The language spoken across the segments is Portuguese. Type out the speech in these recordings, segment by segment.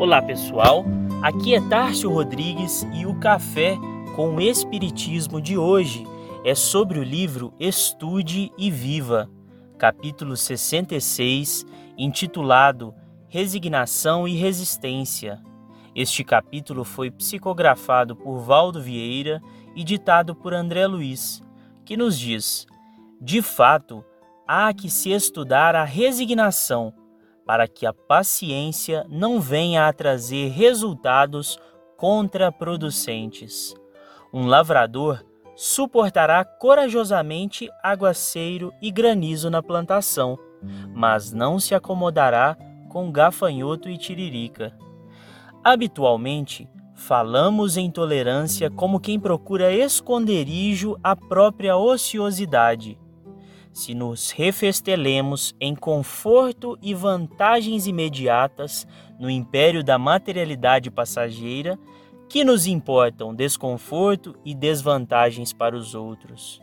Olá pessoal, aqui é Tárcio Rodrigues e o Café com o Espiritismo de hoje é sobre o livro Estude e Viva, capítulo 66, intitulado Resignação e Resistência. Este capítulo foi psicografado por Valdo Vieira e ditado por André Luiz, que nos diz: De fato, há que se estudar a resignação para que a paciência não venha a trazer resultados contraproducentes. Um lavrador suportará corajosamente aguaceiro e granizo na plantação, mas não se acomodará com gafanhoto e tiririca. Habitualmente, falamos em tolerância como quem procura esconderijo à própria ociosidade se nos refestelemos em conforto e vantagens imediatas no império da materialidade passageira, que nos importam desconforto e desvantagens para os outros.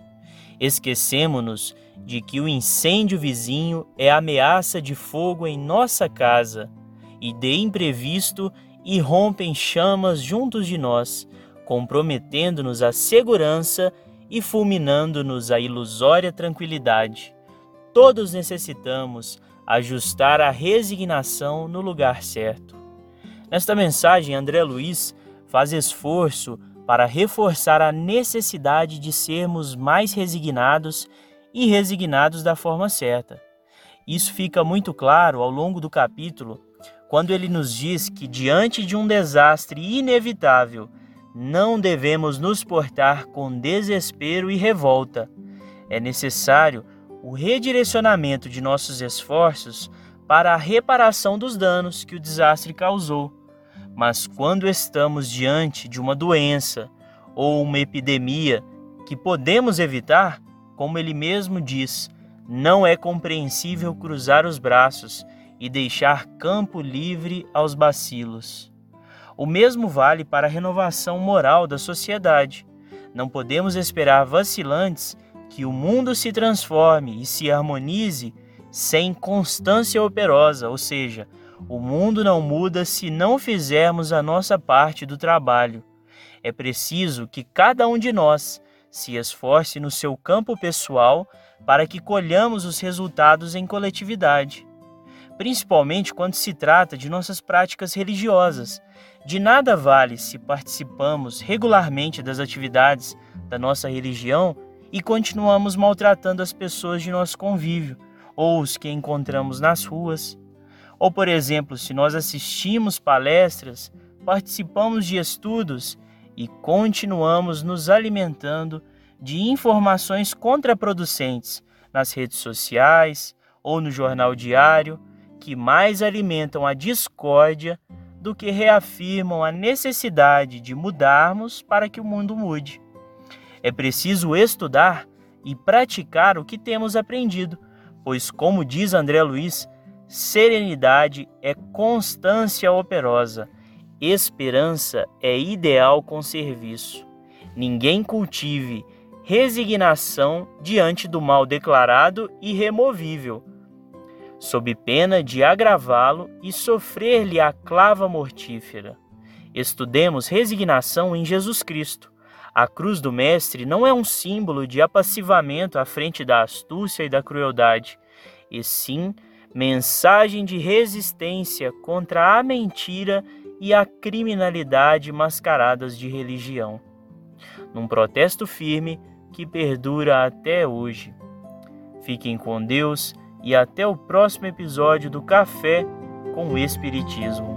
Esquecemos-nos de que o incêndio vizinho é ameaça de fogo em nossa casa e de imprevisto irrompem chamas juntos de nós, comprometendo-nos a segurança e fulminando-nos a ilusória tranquilidade. Todos necessitamos ajustar a resignação no lugar certo. Nesta mensagem, André Luiz faz esforço para reforçar a necessidade de sermos mais resignados e resignados da forma certa. Isso fica muito claro ao longo do capítulo, quando ele nos diz que, diante de um desastre inevitável, não devemos nos portar com desespero e revolta. É necessário o redirecionamento de nossos esforços para a reparação dos danos que o desastre causou. Mas quando estamos diante de uma doença ou uma epidemia que podemos evitar, como ele mesmo diz, não é compreensível cruzar os braços e deixar campo livre aos bacilos. O mesmo vale para a renovação moral da sociedade. Não podemos esperar vacilantes que o mundo se transforme e se harmonize sem constância operosa, ou seja, o mundo não muda se não fizermos a nossa parte do trabalho. É preciso que cada um de nós se esforce no seu campo pessoal para que colhamos os resultados em coletividade principalmente quando se trata de nossas práticas religiosas. De nada vale se participamos regularmente das atividades da nossa religião e continuamos maltratando as pessoas de nosso convívio ou os que encontramos nas ruas. Ou, por exemplo, se nós assistimos palestras, participamos de estudos e continuamos nos alimentando de informações contraproducentes nas redes sociais ou no jornal diário que mais alimentam a discórdia do que reafirmam a necessidade de mudarmos para que o mundo mude. É preciso estudar e praticar o que temos aprendido, pois, como diz André Luiz, serenidade é constância operosa, esperança é ideal com serviço. Ninguém cultive resignação diante do mal declarado e removível sob pena de agravá-lo e sofrer-lhe a clava mortífera. Estudemos resignação em Jesus Cristo. A cruz do Mestre não é um símbolo de apassivamento à frente da astúcia e da crueldade, e sim mensagem de resistência contra a mentira e a criminalidade mascaradas de religião. Num protesto firme que perdura até hoje. Fiquem com Deus e até o próximo episódio do Café com o Espiritismo.